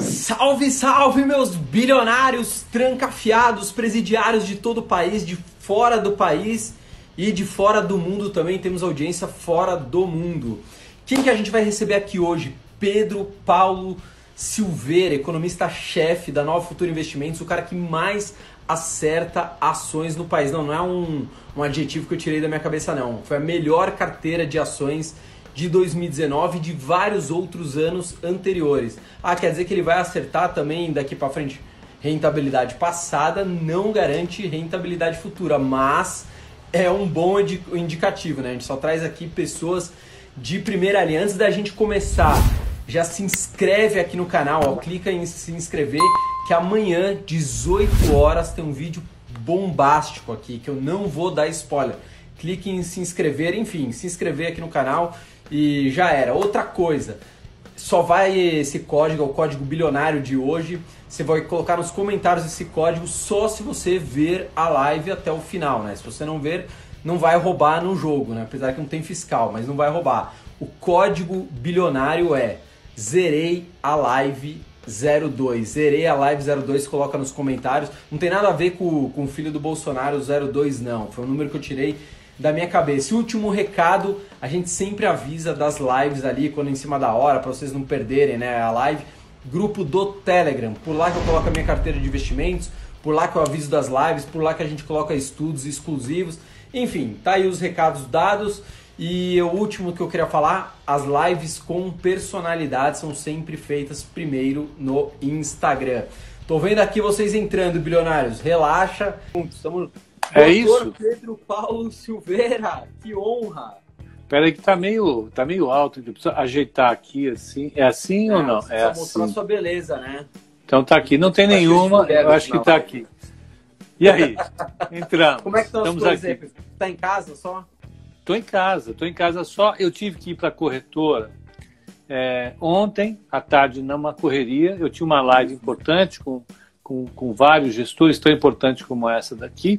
Salve, salve, meus bilionários trancafiados, presidiários de todo o país, de fora do país e de fora do mundo também. Temos audiência fora do mundo. Quem que a gente vai receber aqui hoje? Pedro Paulo Silveira, economista-chefe da Nova Futura Investimentos, o cara que mais acerta ações no país. Não, não é um, um adjetivo que eu tirei da minha cabeça, não. Foi a melhor carteira de ações de 2019 e de vários outros anos anteriores. Ah, quer dizer que ele vai acertar também daqui para frente? Rentabilidade passada não garante rentabilidade futura, mas é um bom indicativo, né? A gente só traz aqui pessoas de primeira linha. Antes da gente começar, já se inscreve aqui no canal, ó, clica em se inscrever, que amanhã, 18 horas, tem um vídeo bombástico aqui, que eu não vou dar spoiler. Clique em se inscrever, enfim, se inscrever aqui no canal e já era. Outra coisa, só vai esse código, é o código bilionário de hoje. Você vai colocar nos comentários esse código só se você ver a live até o final, né? Se você não ver, não vai roubar no jogo, né? Apesar que não tem fiscal, mas não vai roubar. O código bilionário é zerei a live 02. Zerei a live 02, coloca nos comentários. Não tem nada a ver com, com o filho do Bolsonaro 02, não. Foi um número que eu tirei da minha cabeça. E último recado, a gente sempre avisa das lives ali, quando em cima da hora, para vocês não perderem né, a live. Grupo do Telegram, por lá que eu coloco a minha carteira de investimentos, por lá que eu aviso das lives, por lá que a gente coloca estudos exclusivos. Enfim, tá aí os recados dados. E o último que eu queria falar, as lives com personalidade são sempre feitas primeiro no Instagram. Tô vendo aqui vocês entrando, bilionários. Relaxa. Estamos é isso. Pedro Paulo Silveira, que honra. Peraí que tá meio, tá meio alto, precisa ajeitar aqui assim. É assim é, ou não? É assim. mostrar sua beleza, né? Então tá aqui, não tem nenhuma, eu acho que tá aqui. E aí? Entramos. Como é que estão Estamos os aqui. Tá em casa só? Tô em casa, tô em casa só. Eu tive que ir para a corretora é, ontem à tarde numa correria. Eu tinha uma live importante com com, com vários gestores tão importantes como essa daqui,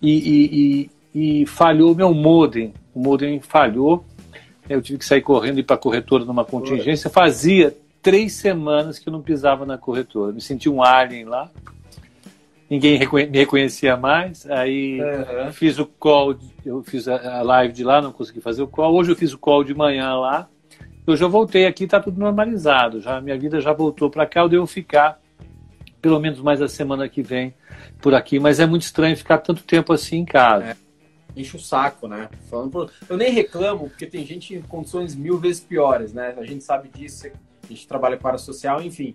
e, e, e, falhou meu modem. O modem falhou, eu tive que sair correndo e ir para a corretora numa contingência. Fazia três semanas que eu não pisava na corretora. Me senti um alien lá. Ninguém me reconhecia mais. Aí uhum. fiz o call, eu fiz a live de lá, não consegui fazer o call. Hoje eu fiz o call de manhã lá. Hoje eu voltei aqui, está tudo normalizado. Já minha vida já voltou para cá. Eu devo ficar pelo menos mais a semana que vem por aqui, mas é muito estranho ficar tanto tempo assim em casa. É, enche o saco, né? Falando Eu nem reclamo, porque tem gente em condições mil vezes piores, né? A gente sabe disso, a gente trabalha para a social, enfim.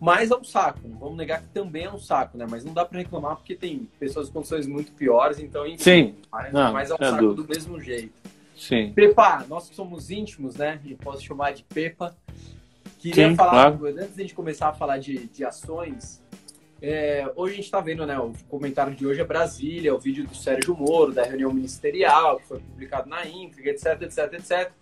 Mas é um saco, não vamos negar que também é um saco, né? Mas não dá para reclamar porque tem pessoas em condições muito piores, então, enfim. Sim. Mas, não, mas é um saco dúvida. do mesmo jeito. Sim. Pepa, nós somos íntimos, né? E posso chamar de Pepa. Queria Sim, falar, claro. antes de a gente começar a falar de, de ações, é, hoje a gente está vendo, né? O comentário de hoje é Brasília, o vídeo do Sérgio Moro, da reunião ministerial, que foi publicado na íntegra, etc, etc, etc.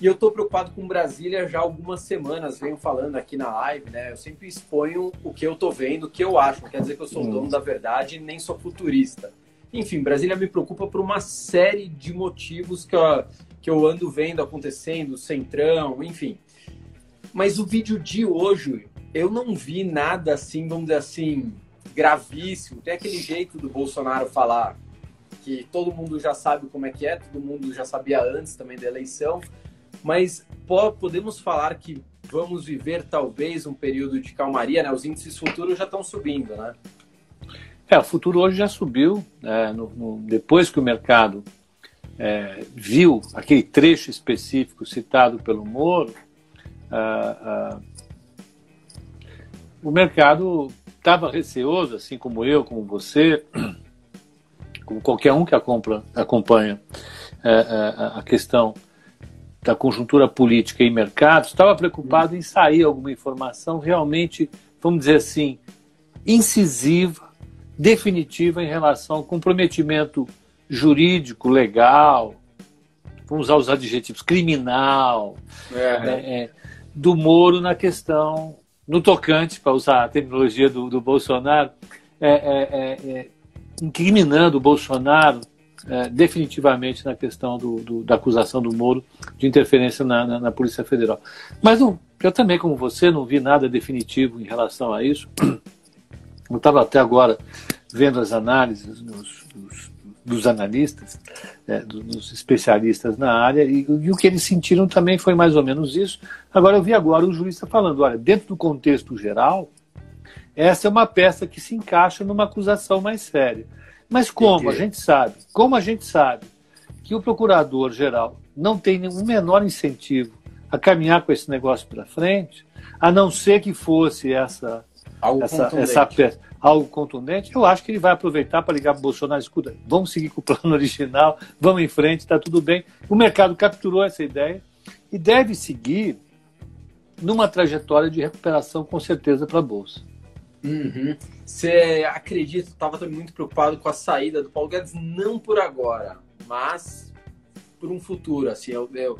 E eu estou preocupado com Brasília já há algumas semanas, venho falando aqui na live, né? Eu sempre exponho o que eu estou vendo, o que eu acho. Não quer dizer que eu sou o dono da verdade, nem sou futurista. Enfim, Brasília me preocupa por uma série de motivos que eu, que eu ando vendo acontecendo, centrão, enfim. Mas o vídeo de hoje, eu não vi nada assim, vamos dizer assim, gravíssimo. Tem aquele jeito do Bolsonaro falar que todo mundo já sabe como é que é, todo mundo já sabia antes também da eleição, mas podemos falar que vamos viver talvez um período de calmaria, né? Os índices futuros já estão subindo, né? É, o futuro hoje já subiu, é, no, no, depois que o mercado é, viu aquele trecho específico citado pelo Moro, ah, ah, o mercado estava receoso, assim como eu, como você, como qualquer um que acompanha é, é, a questão da conjuntura política e mercado, estava preocupado em sair alguma informação realmente, vamos dizer assim, incisiva, definitiva em relação ao comprometimento jurídico, legal, vamos usar os adjetivos, criminal, é. Né, é, do Moro na questão, no tocante, para usar a terminologia do, do Bolsonaro, é, é, é, é incriminando o Bolsonaro é, definitivamente na questão do, do, da acusação do Moro de interferência na, na, na, Polícia Federal. Mas não, Eu também, como você, não vi nada definitivo em relação a isso. Eu estava até agora vendo as análises dos, dos analistas, é, dos especialistas na área, e, e, o que eles sentiram também foi mais ou menos isso. Agora, eu vi agora o jurista falando: olha, dentro do contexto geral, essa é uma peça que se encaixa numa acusação mais séria. Mas como a gente sabe, como a gente sabe que o procurador-geral não tem nenhum menor incentivo a caminhar com esse negócio para frente, a não ser que fosse essa algo essa, essa peça, algo contundente, eu acho que ele vai aproveitar para ligar para o Bolsonaro, escuta, vamos seguir com o plano original, vamos em frente, está tudo bem. O mercado capturou essa ideia e deve seguir numa trajetória de recuperação com certeza para a Bolsa. Uhum. Você acredita, estava muito preocupado com a saída do Paulo Guedes, não por agora, mas por um futuro. Assim, eu, eu,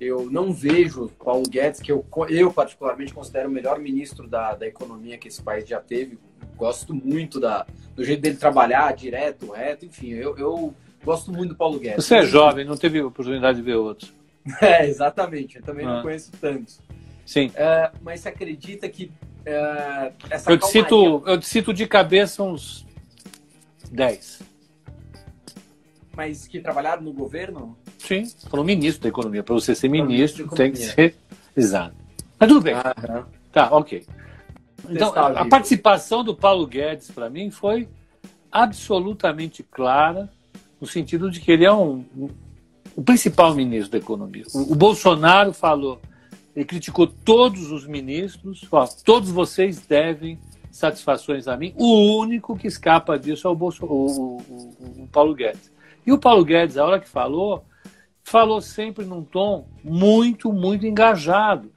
eu não vejo Paulo Guedes, que eu, eu particularmente considero o melhor ministro da, da economia que esse país já teve. Gosto muito da, do jeito dele trabalhar, direto, reto, enfim, eu, eu gosto muito do Paulo Guedes. Você é jovem, não teve oportunidade de ver outros. É, exatamente, eu também ah. não conheço tantos. Sim. É, mas você acredita que é, essa eu te, cito, eu te cito de cabeça uns 10. Mas que trabalharam no governo? Sim, falou ministro da economia. Para você ser ministro, tem que ser. Exato. Mas tudo bem. Aham. Tá, ok. Então, a, a participação do Paulo Guedes, para mim, foi absolutamente clara, no sentido de que ele é um, um o principal ministro da economia. O, o Bolsonaro falou ele criticou todos os ministros, ó, todos vocês devem satisfações a mim. O único que escapa disso é o, Bolso, o, o, o Paulo Guedes. E o Paulo Guedes, a hora que falou, falou sempre num tom muito, muito engajado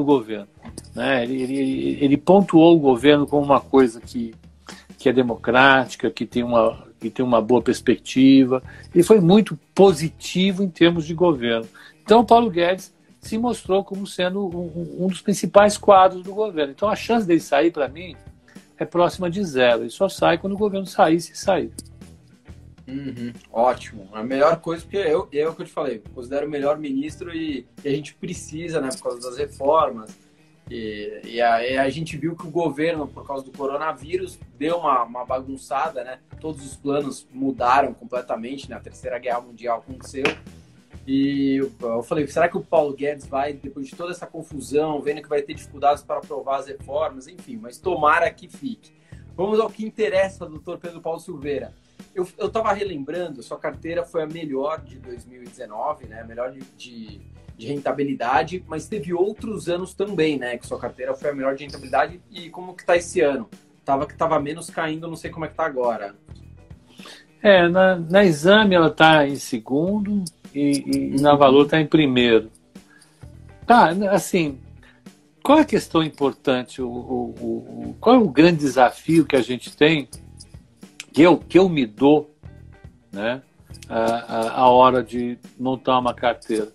para o governo. Né? Ele, ele, ele, pontuou o governo como uma coisa que, que é democrática, que tem, uma, que tem uma boa perspectiva. Ele foi muito positivo em termos de governo. Então, Paulo Guedes se mostrou como sendo um, um dos principais quadros do governo. Então a chance dele sair, para mim, é próxima de zero. Ele só sai quando o governo sair, se sair. Uhum, ótimo. A melhor coisa, porque eu, eu é que eu te falei, considero o melhor ministro e, e, a gente precisa, né, por causa das reformas. E, e a, a, gente viu que o governo, por causa do coronavírus, deu uma, uma bagunçada, né? Todos os planos mudaram completamente, né? A Terceira Guerra Mundial aconteceu. E eu falei, será que o Paulo Guedes vai, depois de toda essa confusão, vendo que vai ter dificuldades para aprovar as reformas, enfim, mas tomara que fique. Vamos ao que interessa, doutor Pedro Paulo Silveira. Eu estava relembrando, sua carteira foi a melhor de 2019, né? A melhor de, de, de, rentabilidade, mas teve outros anos também, né? Que sua carteira foi a melhor de rentabilidade. E como que tá esse ano? Tava que tava menos caindo, não sei como é que tá agora. É, na, na exame ela está em segundo, e, e na Valor está em primeiro. Tá, assim, qual é a questão importante? O, o, o, qual é o grande desafio que a gente tem, que eu, que eu me dou, né, a, a, hora de montar uma carteira?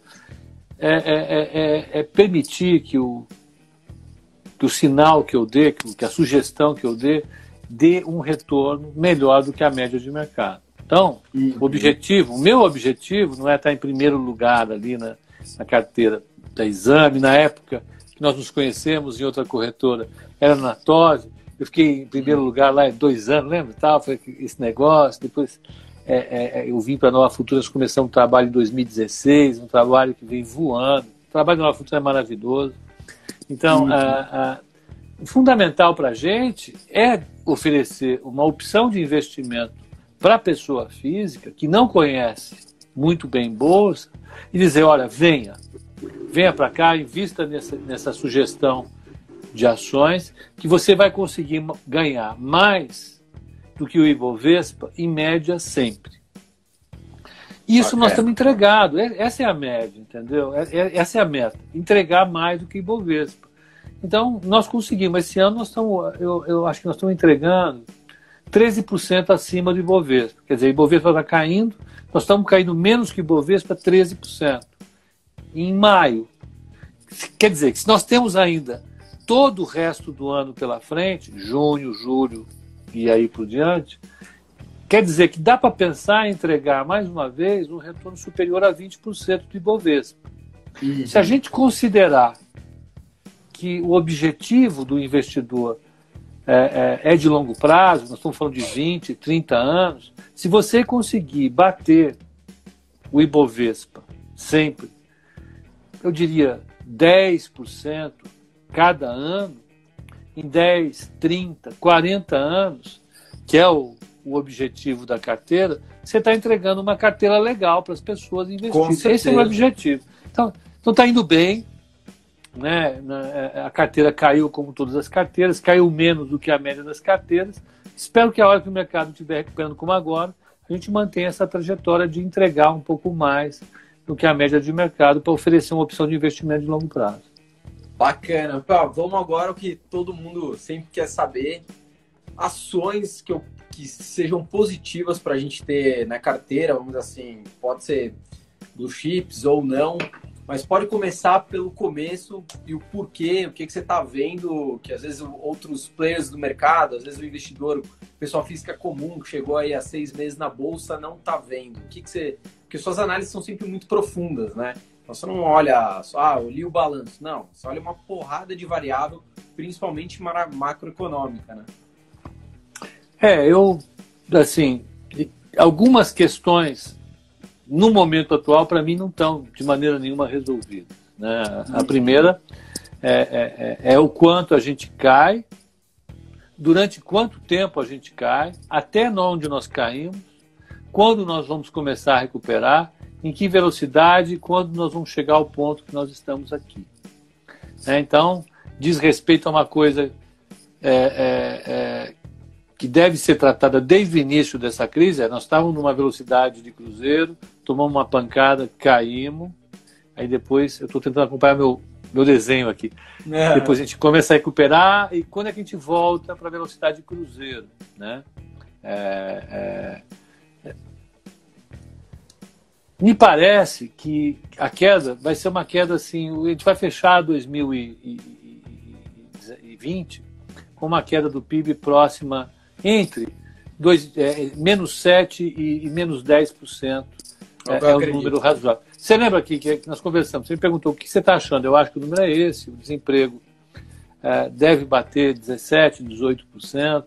É, é, é, é, é permitir que o, que o sinal que eu dê, que, que a sugestão que eu dê, dê um retorno melhor do que a média de mercado. Então, uhum. o objetivo, o meu objetivo não é estar em primeiro lugar ali na, na carteira da exame, na época que nós nos conhecemos em outra corretora, era na TOSE, eu fiquei em primeiro lugar lá dois anos, lembra? Tal, foi esse negócio, depois é, é, é eu vim para a Nova Futuras, começamos um trabalho em 2016, um trabalho que vem voando, o trabalho da Nova Futura é maravilhoso. Então, a, a, o fundamental para a gente é oferecer uma opção de investimento para a pessoa física que não conhece muito bem bolsa e dizer, olha, venha, venha para cá, invista nessa, nessa sugestão de ações que você vai conseguir ganhar mais do que o Ibovespa, em média, sempre. Isso okay. nós estamos entregados. Essa é a média, entendeu? É, é, essa é a meta. Entregar mais do que Ibovespa. Então, nós conseguimos. Esse ano, nós estamos, eu, eu acho que nós estamos entregando 13% acima do Ibovespa. Quer dizer, o Ibovespa está caindo, nós estamos caindo menos que o Ibovespa, 13%. Em maio. Quer dizer, que se nós temos ainda todo o resto do ano pela frente, junho, julho e aí por diante, quer dizer que dá para pensar em entregar mais uma vez um retorno superior a 20% do Ibovespa. Uhum. Se a gente considerar que o objetivo do investidor é, é, é, de longo prazo, nós estamos falando de 20, 30 anos, se você conseguir bater o Ibovespa sempre, eu diria 10% cada ano, em 10, 30, 40 anos, que é o, o objetivo da carteira, você está entregando uma carteira legal para as pessoas investirem. Esse é o objetivo. Então, está indo bem, né? É, a carteira caiu como todas as carteiras, caiu menos do que a média das carteiras. Espero que a hora que o mercado estiver recuperando como agora, a gente mantenha essa trajetória de entregar um pouco mais do que a média de mercado para oferecer uma opção de investimento de longo prazo. Bacana. Vamos agora o que todo mundo sempre quer saber. Ações que, eu, que sejam positivas para a gente ter na carteira, vamos assim, pode ser blue chips ou não, mas pode começar pelo começo e o porquê, o que, que você está vendo, que às vezes outros players do mercado, às vezes o investidor, pessoal física comum, que chegou aí há seis meses na bolsa, não está vendo. O que, que você. Porque suas análises são sempre muito profundas, né? Então você não olha só, ah, eu li o balanço. Não, você olha uma porrada de variável, principalmente macroeconômica, né? É, eu, assim, algumas questões no momento atual, para mim, não estão de maneira nenhuma resolvidas. Né? A primeira é, é, é, é, o quanto a gente cai, durante quanto tempo a gente cai, até onde nós caímos, quando nós vamos começar a recuperar, em que velocidade, quando nós vamos chegar ao ponto que nós estamos aqui. Né? Então, diz respeito a uma coisa é, é, é que deve ser tratada desde o início dessa crise é, nós estávamos numa velocidade de cruzeiro, tomamos uma pancada, caímos, aí depois, eu estou tentando acompanhar meu, meu desenho aqui, é. depois a gente começa a recuperar, e quando é que a gente volta para a velocidade de cruzeiro, né? É, é, é, me parece que a queda vai ser uma queda assim, a gente vai fechar 2020 com uma queda do PIB próxima entre dois, é, menos 7% e, e menos 10%. É, é um número razoável. Você lembra aqui que, nós conversamos, você me perguntou o que você está achando. Eu acho que o número é esse, o desemprego é, deve bater 17%, 18%,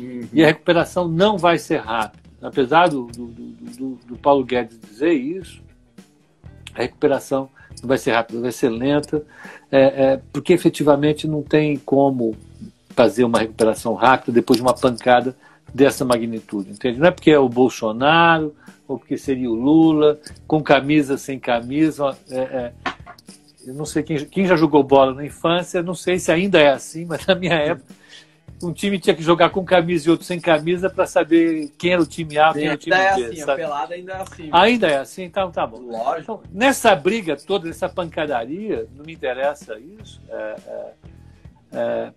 uhum. e a recuperação não vai ser rápida. Apesar do, do, do, do Paulo Guedes dizer isso, a recuperação não vai ser rápida, vai ser lenta, é, é, porque efetivamente não tem como fazer uma recuperação rápida depois de uma pancada dessa magnitude, entende? Não é porque é o Bolsonaro ou porque seria o Lula, com camisa, sem camisa. É, é, eu não sei quem, quem já jogou bola na infância, não sei se ainda é assim, mas na minha época um time tinha que jogar com camisa e outro sem camisa para saber quem era o time A, quem era o time B. Ainda é assim, a pelada ainda é assim. Ainda é assim, então tá bom. Lógico. Então, nessa briga toda, nessa pancadaria, não me interessa isso. É, é, é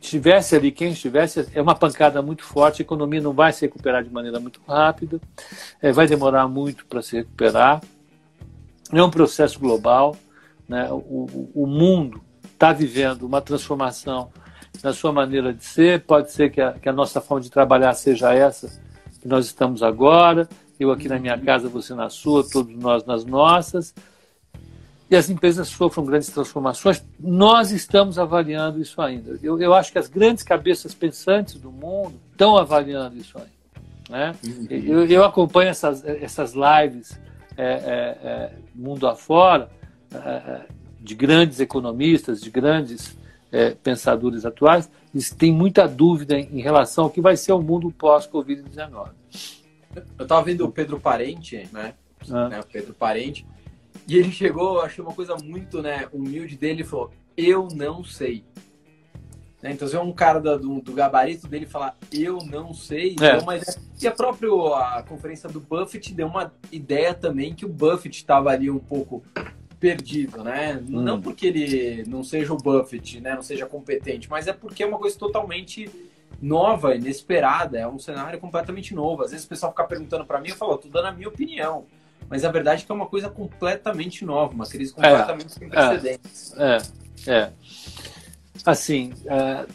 estivesse ali, quem estivesse, é uma pancada muito forte, a economia não vai se recuperar de maneira muito rápida, é, vai demorar muito para se recuperar. É um processo global, né? o, o mundo está vivendo uma transformação na sua maneira de ser, pode ser que a, que a nossa forma de trabalhar seja essa que nós estamos agora, eu aqui na minha casa, você na sua, todos nós nas nossas, e as empresas sofram grandes transformações. Nós estamos avaliando isso ainda. Eu, eu acho que as grandes cabeças pensantes do mundo estão avaliando isso ainda. Né? Uhum. Eu, eu, acompanho essas, essas lives é, é, é, mundo afora é, é, de grandes economistas, de grandes é, pensadores atuais, eles têm muita dúvida em, relação ao que vai ser o mundo pós-Covid-19. Eu estava vendo o Pedro Parente, né? Ah. né? O Pedro Parente, e ele chegou, achei uma coisa muito né, humilde dele e falou: Eu não sei. Né? Então, se é um cara do, do, gabarito dele falar eu não sei, é. uma ideia. E a própria a conferência do Buffett deu uma ideia também que o Buffett estava ali um pouco perdido, né? Hum. Não porque ele não seja o Buffett, né? Não seja competente, mas é porque é uma coisa totalmente nova, inesperada, é um cenário completamente novo. Às vezes o pessoal fica perguntando para mim, eu falo, tô dando a minha opinião. Mas a verdade é que é uma coisa completamente nova, uma crise é, completamente é, sem precedentes. É, é. Assim, é,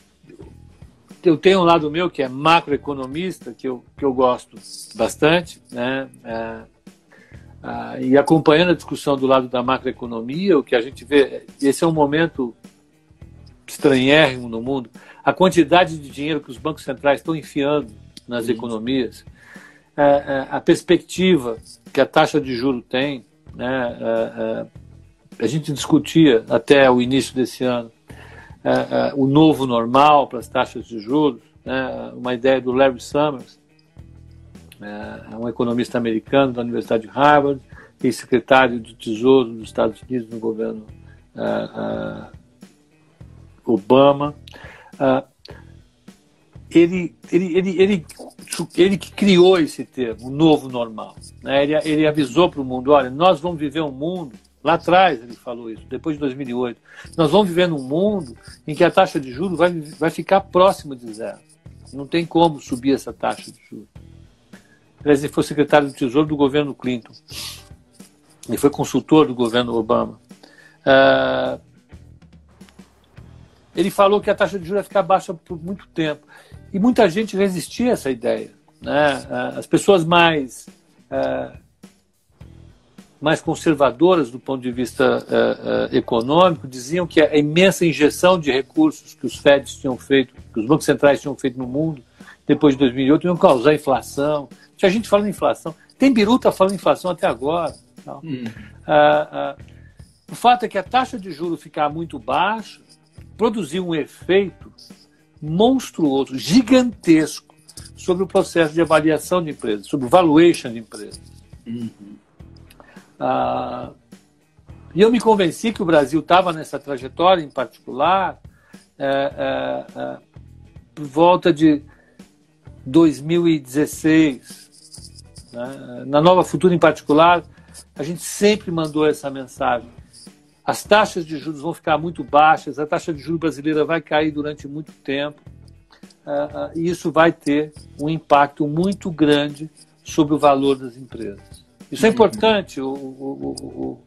eu tenho um lado meu que é macroeconomista, que eu, que eu gosto bastante, né? É, e acompanhando a discussão do lado da macroeconomia, o que a gente vê, esse é um momento estranhérrimo no mundo, a quantidade de dinheiro que os bancos centrais estão enfiando nas Sim. economias, é, é, a perspectiva que a taxa de juro tem, né, é, a gente discutia até o início desse ano o novo normal para as taxas de juros, né, uma ideia do Larry Summers, um economista americano da Universidade de Harvard e secretário do Tesouro dos Estados Unidos no governo Obama. ele, ele, ele, ele ele que criou esse termo, o novo normal. Né? Ele, ele avisou para o mundo: olha, nós vamos viver um mundo. Lá atrás ele falou isso, depois de 2008. Nós vamos viver num mundo em que a taxa de juros vai, vai ficar próxima de zero. Não tem como subir essa taxa de juros. Ele foi secretário do Tesouro do governo Clinton. Ele foi consultor do governo Obama. Uh, ele falou que a taxa de juros ia ficar baixa por muito tempo. E muita gente resistia a essa ideia. Né? As pessoas mais, é, mais conservadoras do ponto de vista econômico diziam que a imensa injeção de recursos que os FEDs tinham feito, que os bancos centrais tinham feito no mundo depois de 2008, iam causar inflação. Tinha gente falando inflação. Tem biruta falando em inflação até agora. Hum. o fato é que a taxa de juros ficar muito baixa produziu um efeito monstruoso, gigantesco, sobre o processo de avaliação de empresas, sobre o valuation de empresas. Uhum. Ah, e eu me convenci que o Brasil estava nessa trajetória em particular é, é, é, por volta de 2016. Né? Na Nova Futura, em particular, a gente sempre mandou essa mensagem. As taxas de juros vão ficar muito baixas, a taxa de juros brasileira vai cair durante muito tempo, uh, uh, e isso vai ter um impacto muito grande sobre o valor das empresas. Isso é uhum. importante, o, o,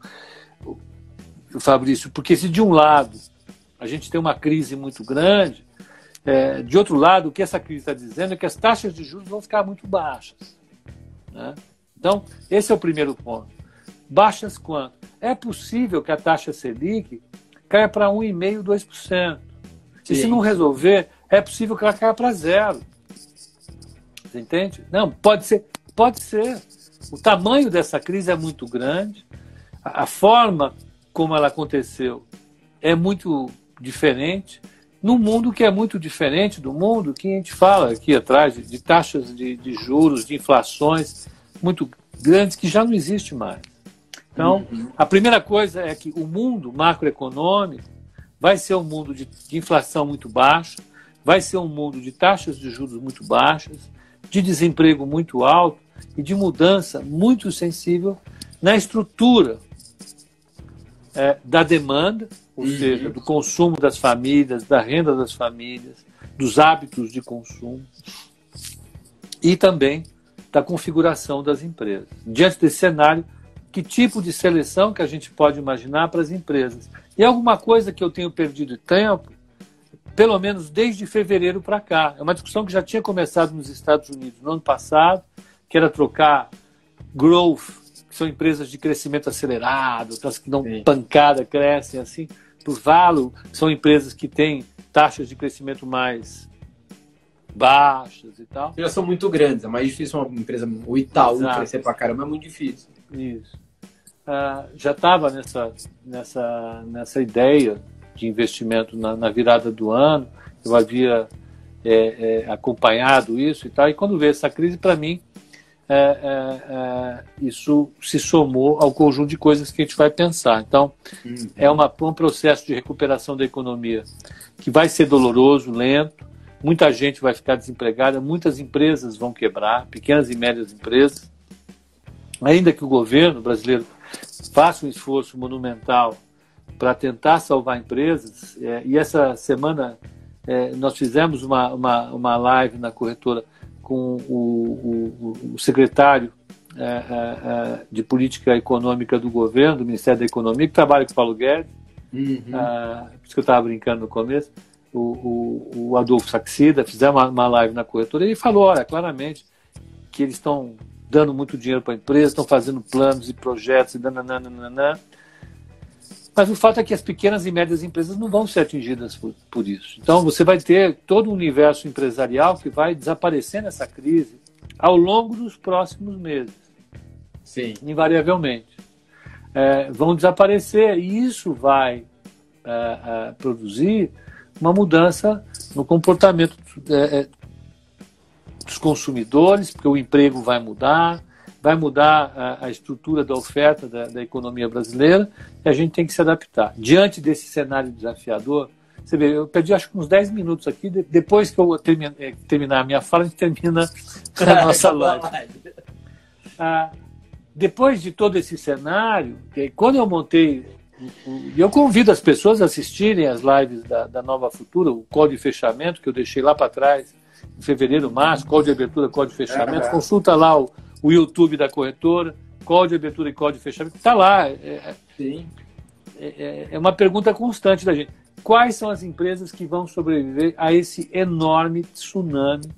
o, o, Fabrício, porque se de um lado a gente tem uma crise muito grande, é, de outro lado, o que essa crise está dizendo é que as taxas de juros vão ficar muito baixas. Né? Então, esse é o primeiro ponto. Baixas quanto? É possível que a taxa Selic caia para 1,5%, 2%. E se não resolver, é possível que ela caia para zero. Você entende? Não, pode ser. Pode ser. O tamanho dessa crise é muito grande. A forma como ela aconteceu é muito diferente. Num mundo que é muito diferente do mundo que a gente fala aqui atrás, de, de taxas de, de juros, de inflações muito grandes que já não existe mais. Então, uhum. a primeira coisa é que o mundo macroeconômico vai ser um mundo de, de, inflação muito baixa, vai ser um mundo de taxas de juros muito baixas, de desemprego muito alto e de mudança muito sensível na estrutura é, da demanda, ou uhum. seja, do consumo das famílias, da renda das famílias, dos hábitos de consumo e também da configuração das empresas. Diante desse cenário, que tipo de seleção que a gente pode imaginar para as empresas. E alguma coisa que eu tenho perdido tempo, pelo menos desde fevereiro para cá. É uma discussão que já tinha começado nos Estados Unidos no ano passado, que era trocar growth, que são empresas de crescimento acelerado, aquelas que dão Sim. pancada, crescem assim, por que são empresas que têm taxas de crescimento mais baixas e tal. Já são muito grandes, é mais difícil uma empresa, o Itaú Exato. crescer para caramba é muito difícil. Isso. Uh, já estava nessa, nessa, nessa ideia de investimento na, na virada do ano, eu havia é, é, acompanhado isso e tal, e quando veio essa crise, para mim, é, é, é, isso se somou ao conjunto de coisas que a gente vai pensar. Então, uhum. é uma, um processo de recuperação da economia que vai ser doloroso, lento, muita gente vai ficar desempregada, muitas empresas vão quebrar, pequenas e médias empresas, ainda que o governo brasileiro faça um esforço monumental para tentar salvar empresas, é, e essa semana é, nós fizemos uma, uma, uma live na corretora com o, o, o secretário é, é, é de política econômica do governo, do Ministério da Economia, que trabalha com o Paulo Guedes, uhum. Ah, por isso que eu estava brincando no começo, o, o, o Adolfo Saxida, fizemos uma, uma live na corretora, e ele falou, olha, claramente que eles estão dando muito dinheiro para a empresa, estão fazendo planos e projetos e dananana. Mas o fato é que as pequenas e médias empresas não vão ser atingidas por, por isso. Então, você vai ter todo um universo empresarial que vai desaparecer nessa crise ao longo dos próximos meses. Sim. Invariavelmente. É, vão desaparecer e isso vai é, é, produzir uma mudança no comportamento é, é, dos consumidores, porque o emprego vai mudar, vai mudar a, a estrutura da oferta da, da, economia brasileira e a gente tem que se adaptar. Diante desse cenário desafiador, você vê, eu perdi acho que uns 10 minutos aqui, depois que eu terminar, eh, terminar a minha fala, a gente termina a nossa live. Ah, depois de todo esse cenário, quando eu montei, e eu convido as pessoas a assistirem as lives da, da Nova Futura, o código de fechamento que eu deixei lá para trás, em fevereiro, março, código de abertura, código de fechamento, consulta lá o, o YouTube da corretora, código de abertura e código de fechamento, está lá. É, é, Sim. É, é, é, uma pergunta constante da gente. Quais são as empresas que vão sobreviver a esse enorme tsunami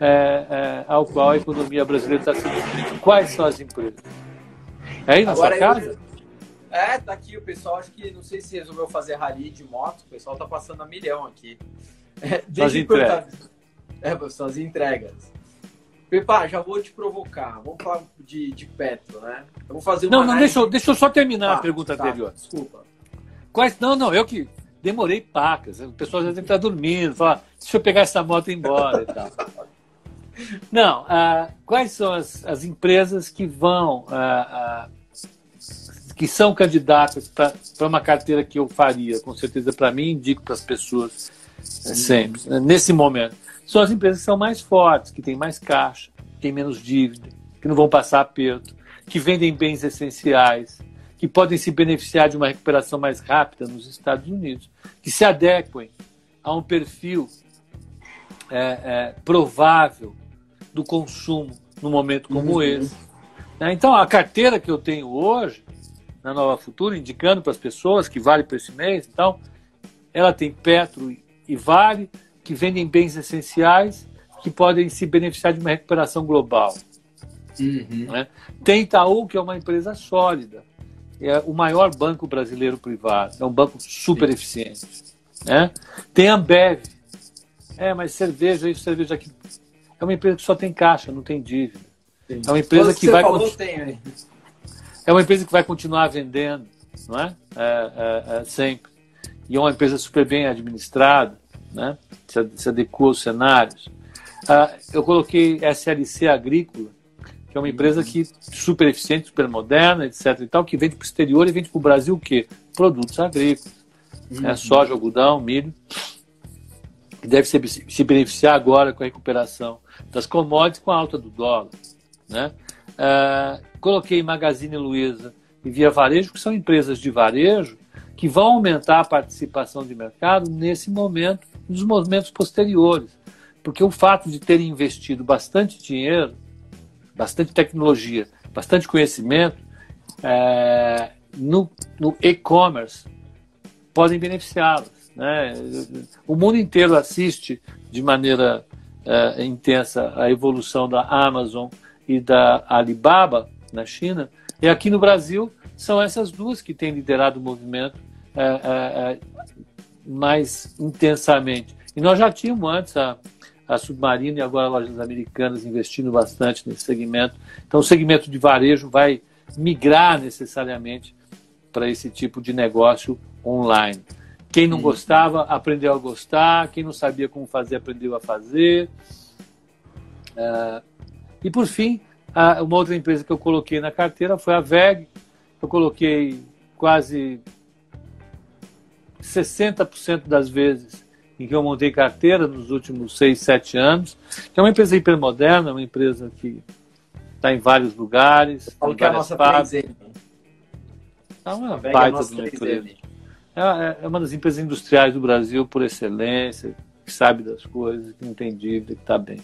é, é ao qual a economia brasileira está se Quais são as empresas? É aí na Agora, sua casa? Eu... É, tá aqui o pessoal, acho que não sei se resolveu fazer rally de moto, o pessoal tá passando a milhão aqui. É, deixa entregas. É, são as entregas. Pepa, já vou te provocar. Vamos falar de, de Petro, né? Eu vou fazer uma. Não, não, deixa, eu, deixa eu só terminar tá, a pergunta tá, anterior. Desculpa. Quais, não, não, eu que demorei pacas. O pessoal já deve estar dormindo, fala, deixa eu pegar essa moto e ir embora e tal. Não, ah, quais são as, as empresas que vão, ah, ah, que são candidatas para uma carteira que eu faria, com certeza para mim, indico para as pessoas sempre, nesse momento são as empresas que são mais fortes, que têm mais caixa, que têm menos dívida, que não vão passar aperto, que vendem bens essenciais, que podem se beneficiar de uma recuperação mais rápida nos Estados Unidos, que se adequem a um perfil é, é, provável do consumo num momento como uhum. esse. Né? Então, a carteira que eu tenho hoje, na Nova Futura, indicando para as pessoas que vale para esse mês, então, ela tem Petro e Vale, que vendem bens essenciais que podem se beneficiar de uma recuperação global. Uhum. Né? Tem Itaú, que é uma empresa sólida, é o maior banco brasileiro privado, é um banco super Sim. eficiente. Né? Tem Ambev, é, mas cerveja, isso, cerveja aqui. É uma empresa que só tem caixa, não tem dívida. Sim. É uma empresa que, que vai. Falou, tem, é uma empresa que vai continuar vendendo, não é? É, é, é? sempre. E é uma empresa super bem administrada né? se, se adequou aos cenários. Ah, eu coloquei SLC Agrícola, que é uma empresa que super eficiente, super moderna, etc. e tal, que vende para o exterior e vende para o Brasil o quê? Produtos agrícolas. Né? Uhum. Né? Soja, algodão, milho. Que deve se, se beneficiar agora com a recuperação das commodities com a alta do dólar. Né? Ah, coloquei Magazine Luiza e Via Varejo, que são empresas de varejo que vão aumentar a participação de mercado nesse momento nos movimentos posteriores. Porque o fato de terem investido bastante dinheiro, bastante tecnologia, bastante conhecimento é, no, no e-commerce podem beneficiá-las. Né? O mundo inteiro assiste de maneira é, intensa a evolução da Amazon e da Alibaba na China, e aqui no Brasil são essas duas que têm liderado o movimento é, é, é mais intensamente. E nós já tínhamos antes a, a Submarino e agora lojas americanas investindo bastante nesse segmento. Então, o segmento de varejo vai migrar necessariamente para esse tipo de negócio online. Quem não gostava, aprendeu a gostar. Quem não sabia como fazer, aprendeu a fazer. Uh, e, por fim, uma outra empresa que eu coloquei na carteira foi a VEG. Eu coloquei quase 60% das vezes em que eu montei carteira nos últimos 6, 7 anos, que é uma empresa hipermoderna, uma empresa que está em vários lugares, Fala que é a nossa fábricas. É uma baita de uma empresa. É, é uma das empresas industriais do Brasil por excelência, que sabe das coisas, que dívida, que está bem.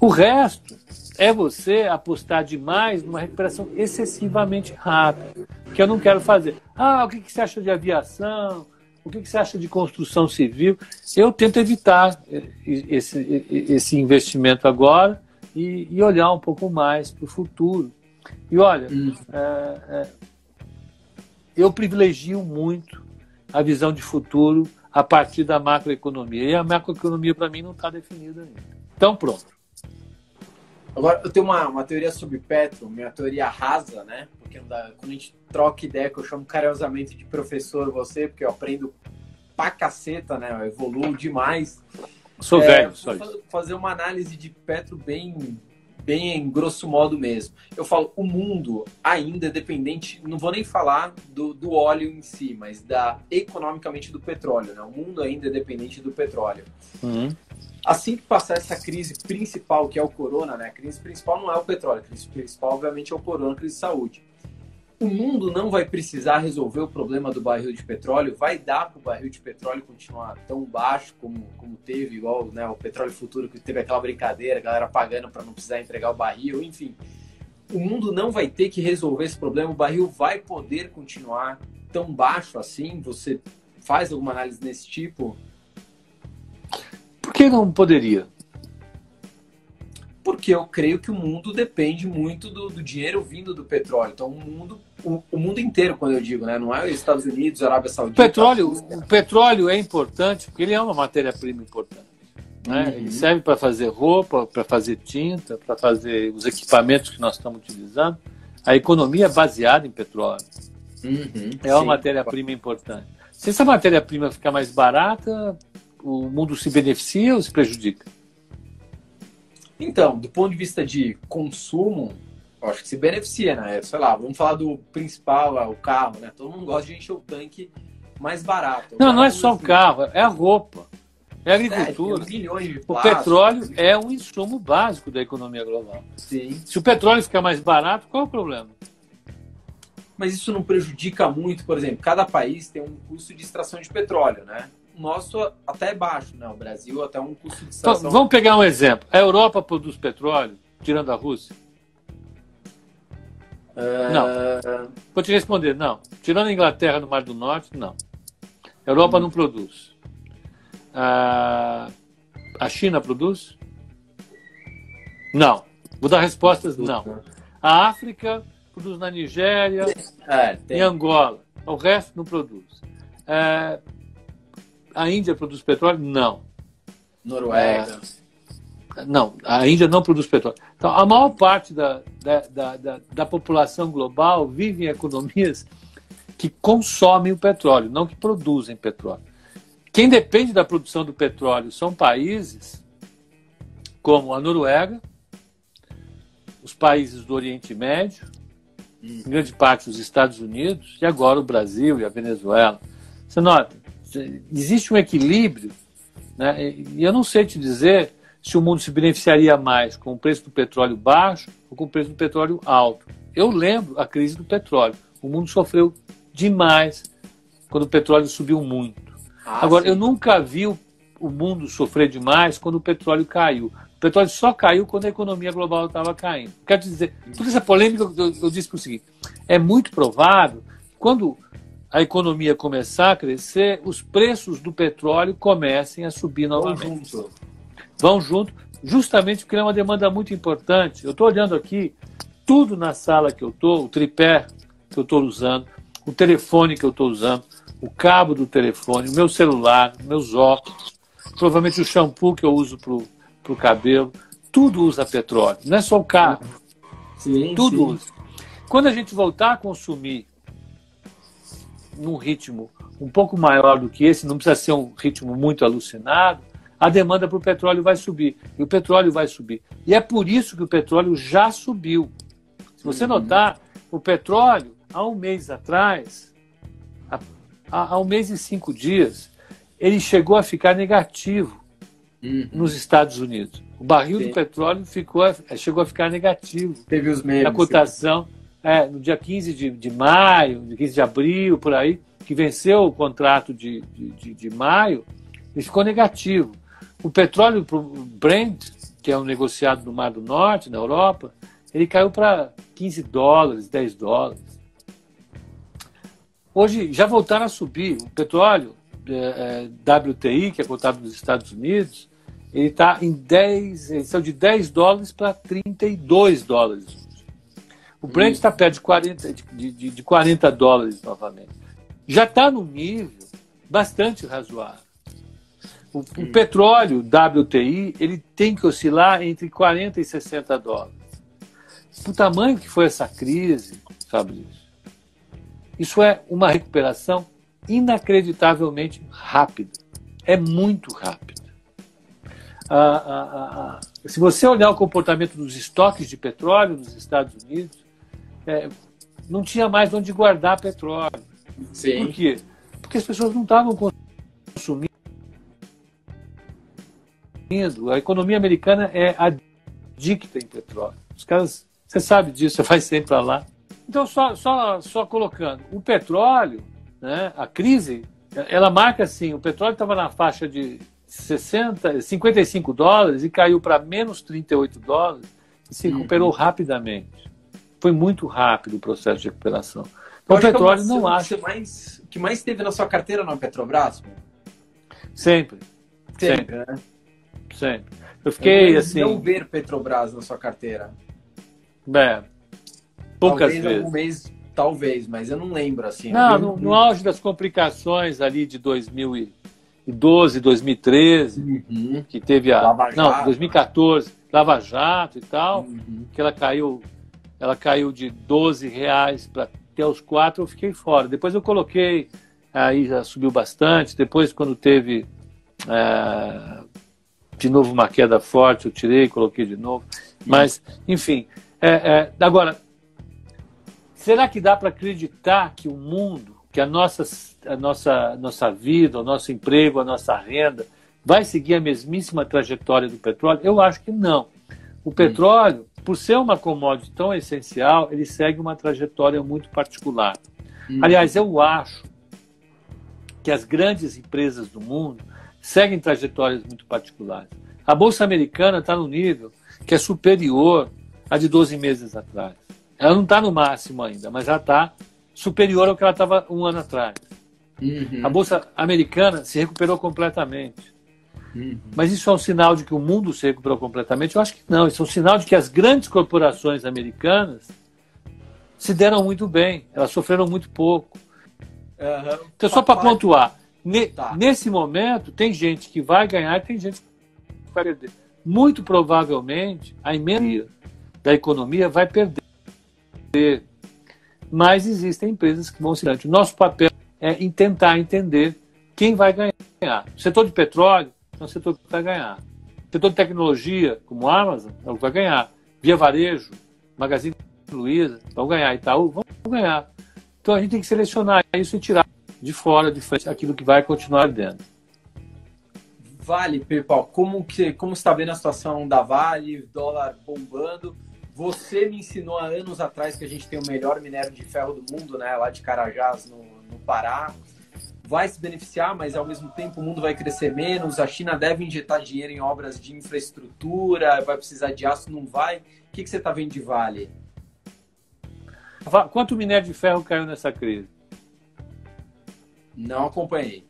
O resto é você apostar demais numa recuperação excessivamente rápida, que eu não quero fazer. Ah, o que, que você acha de aviação? O que, você acha de construção civil? Eu tento evitar esse, esse investimento agora e, e olhar um pouco mais para o futuro. E olha, hum. é, é, eu privilegio muito a visão de futuro a partir da macroeconomia. E a macroeconomia, para mim, não está definida ainda. Então, pronto. Agora, eu tenho uma, uma teoria sobre Petro, minha teoria rasa, né? Porque quando a gente troca ideia, que eu chamo carinhosamente de professor você, porque eu aprendo pra caceta, né? Eu evoluo demais. Sou é, velho, só isso. Fazer uma análise de Petro bem, bem grosso modo mesmo. Eu falo, o mundo ainda é dependente, não vou nem falar do, do óleo em si, mas da economicamente do petróleo, né? O mundo ainda é dependente do petróleo. Uhum. Assim que passar essa crise principal, que é o corona, né? A crise principal não é o petróleo, a crise principal, obviamente, é o corona, a crise de saúde. O mundo não vai precisar resolver o problema do barril de petróleo, vai dar para o barril de petróleo continuar tão baixo como, como teve, igual né, o petróleo futuro, que teve aquela brincadeira, a galera pagando para não precisar entregar o barril, enfim. O mundo não vai ter que resolver esse problema, o barril vai poder continuar tão baixo assim? Você faz alguma análise desse tipo? Que não poderia? Porque eu creio que o mundo depende muito do, do dinheiro vindo do petróleo. Então, o mundo, o, o, mundo inteiro, quando eu digo, né? não é os Estados Unidos, Arábia Saudita. O petróleo, o petróleo é importante porque ele é uma matéria-prima importante. Né? Uhum. Ele serve para fazer roupa, para fazer tinta, para fazer os equipamentos que nós estamos utilizando. A economia é baseada em petróleo. Uhum, é uma matéria-prima importante. Se essa matéria-prima ficar mais barata, o mundo se beneficia ou se prejudica? Então, do ponto de vista de consumo, acho que se beneficia, né? Sei lá, vamos falar do principal, o carro, né? Todo mundo gosta de encher o tanque mais barato. Não, não é só o carro, é a roupa. É a agricultura. É, o petróleo é um insumo básico da economia global. Sim. Se o petróleo ficar mais barato, qual é o problema? Mas isso não prejudica muito, por exemplo, cada país tem um custo de extração de petróleo, né? Nosso até é baixo, né? O Brasil até um custo de. Então, vamos pegar um exemplo. A Europa produz petróleo, tirando a Rússia? É... Não. Vou te responder, não. Tirando a Inglaterra no Mar do Norte, não. A Europa hum. não produz. A... a China produz? Não. Vou dar respostas, não. A África produz na Nigéria, é, em Angola. O resto não produz. É, a Índia produz petróleo? Não. Noruega. É, não, a Índia não produz petróleo. Então, a maior parte da, da, da, da, população global vive em economias que consomem o petróleo, não que produzem petróleo. Quem depende da produção do petróleo são países como a Noruega, os países do Oriente Médio, em grande parte os Estados Unidos e agora o Brasil e a Venezuela. Você nota, existe um equilíbrio, né? e eu não sei te dizer se o mundo se beneficiaria mais com o preço do petróleo baixo ou com o preço do petróleo alto. Eu lembro a crise do petróleo. O mundo sofreu demais quando o petróleo subiu muito. Ah, Agora, sim. eu nunca vi o, o mundo sofrer demais quando o petróleo caiu. O petróleo só caiu quando a economia global estava caindo. Quero dizer, toda essa polêmica, eu, eu disse o seguinte: é muito provável, quando a economia começar a crescer, os preços do petróleo comecem a subir novamente. Vão junto. Vão junto, justamente porque é uma demanda muito importante. Eu estou olhando aqui, tudo na sala que eu estou, o tripé que eu estou usando, o telefone que eu estou usando, o cabo do telefone, o meu celular, meus óculos, provavelmente o shampoo que eu uso para o cabelo, tudo usa petróleo, não é só o carro. Sim, tudo sim. usa. Quando a gente voltar a consumir num ritmo um pouco maior do que esse, não precisa ser um ritmo muito alucinado, a demanda para o petróleo vai subir. E o petróleo vai subir. E é por isso que o petróleo já subiu. Se você uhum. notar, o petróleo, há um mês atrás, há, há um mês e cinco dias, ele chegou a ficar negativo uhum. nos Estados Unidos. O barril Sim. do petróleo ficou, chegou a ficar negativo. Teve os memes. A cotação. Sim é, no dia 15 de, de maio, 15 de abril, por aí, que venceu o contrato de, de, de maio, ele ficou negativo. O petróleo Brent, que é um negociado no Mar do Norte, na Europa, ele caiu para 15 dólares, 10 dólares. Hoje já voltaram a subir. O petróleo é, é, WTI, que é cotado nos Estados Unidos, ele está em 10, ele saiu de 10 dólares para 32 dólares. O Brent está perto de 40, de, de, de 40 dólares novamente. Já está num nível bastante razoável. O, o hum. petróleo WTI ele tem que oscilar entre 40 e 60 dólares. O tamanho que foi essa crise, sabe disso? Isso é uma recuperação inacreditavelmente rápida. É muito rápida. Ah, ah, ah, ah, se você olhar o comportamento dos estoques de petróleo nos Estados Unidos, é, não tinha mais onde guardar petróleo. Sim. Por quê? Porque as pessoas não estavam consumindo. A economia americana é adicta em petróleo. Os caras, você sabe disso, você vai sempre para lá. Então, só, só, só colocando, o petróleo, né, a crise, ela marca assim, o petróleo estava na faixa de 60, 55 dólares e caiu para menos 38 dólares e se recuperou uhum. rapidamente. Foi muito rápido o processo de recuperação. Então, o petróleo não acha. Que mais, que mais teve na sua carteira na Petrobras? Sempre. Sempre, sempre. Né? Sempre. Eu fiquei eu assim. Não ver Petrobras na sua carteira. É. Poucas talvez vezes. Mês, talvez, mas eu não lembro assim. Não, no, no auge das complicações ali de 2000 e 2012, 2013, uhum. que teve a. Lava não, 2014, Lava Jato e tal, uhum. que ela caiu, ela caiu de 12 reais para até os 4, eu fiquei fora. Depois eu coloquei, aí já subiu bastante. Depois, quando teve é, de novo uma queda forte, eu tirei, coloquei de novo. Mas, enfim. É, é, agora, será que dá para acreditar que o mundo, que a nossa a nossa, nossa vida, o nosso emprego, a nossa renda, vai seguir a mesmíssima trajetória do petróleo? Eu acho que não. O petróleo, por ser uma commodity tão essencial, ele segue uma trajetória muito particular. Hum. Aliás, eu acho que as grandes empresas do mundo seguem trajetórias muito particulares. A Bolsa Americana está no nível que é superior à de 12 meses atrás. Ela não está no máximo ainda, mas já está superior ao que ela estava um ano atrás. Uhum. A bolsa americana se recuperou completamente. Uhum. Mas isso é um sinal de que o mundo se recuperou completamente? Eu acho que não. Isso é um sinal de que as grandes corporações americanas se deram muito bem. Elas sofreram muito pouco. Uhum. Então, só para pontuar, ne tá. nesse momento, tem gente que vai ganhar e tem gente que vai perder. Muito provavelmente, a imensa da economia vai perder. Mas existem empresas que vão se dar. O nosso papel é, tentar entender quem vai ganhar. O setor de petróleo é um setor que vai ganhar. Setor de tecnologia, como Amazon, é o que vai ganhar. Via Varejo, Magazine Luiza, vão ganhar. Itaú, vão ganhar. Então a gente tem que selecionar isso e tirar de fora, de frente, aquilo que vai continuar dentro. Vale, Pepal, como, que, como está vendo a situação da Vale, dólar bombando? Você me ensinou há anos atrás que a gente tem o melhor minério de ferro do mundo, né? Lá de Carajás, no, no Pará. Vai se beneficiar, mas ao mesmo tempo o mundo vai crescer menos. A China deve injetar dinheiro em obras de infraestrutura, vai precisar de aço, não vai. O que, que você está vendo de Vale? Quanto minério de ferro caiu nessa crise? Não acompanhei.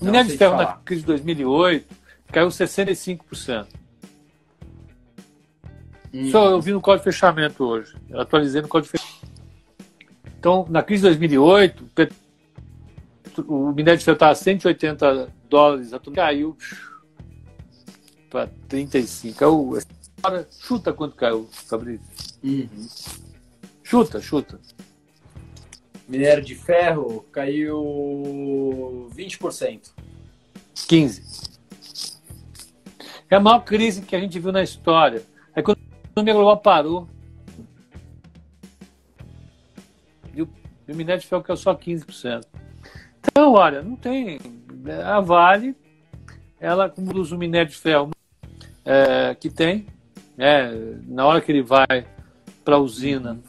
O não minério de ferro na crise de 2008 caiu 65%. Hum. Só eu vi no código de fechamento hoje. Eu atualizei no código de fechamento. Então, na crise de 2008, o minério de ferro estava a 180 dólares, a caiu para 35. Caiu, agora, chuta quanto caiu, Fabrício. Uhum. Chuta, chuta. Minério de ferro caiu 20%. 15%. É a maior crise que a gente viu na história. É quando economia global parou. E o minério de ferro caiu só 15%. Olha, não tem. A Vale, ela, como o minério de ferro é, que tem, é, na hora que ele vai para a usina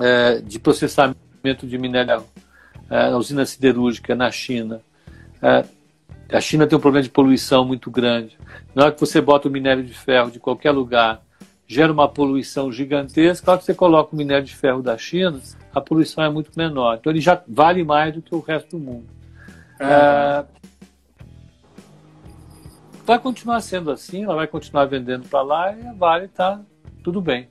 é, de processamento de minério, é, usina siderúrgica na China, é, a China tem um problema de poluição muito grande. Na hora que você bota o minério de ferro de qualquer lugar, gera uma poluição gigantesca. Que você coloca o minério de ferro da China, a poluição é muito menor. Então ele já vale mais do que o resto do mundo. É. É... Vai continuar sendo assim, ela vai continuar vendendo para lá e a Vale está tudo bem.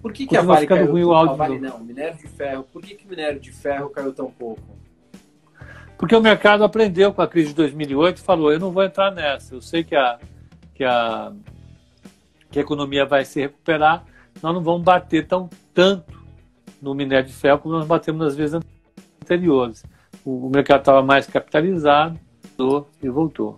Por que, que a Vale caiu? Ruim o áudio Vale não, minério de ferro. Por que, que o minério de ferro caiu tão pouco? Porque o mercado aprendeu com a crise de 2008 e falou: eu não vou entrar nessa. Eu sei que a, que a, que a economia vai se recuperar, nós não vamos bater tão tanto no minério de ferro como nós batemos nas vezes anteriores. O, mercado estava mais capitalizado e voltou.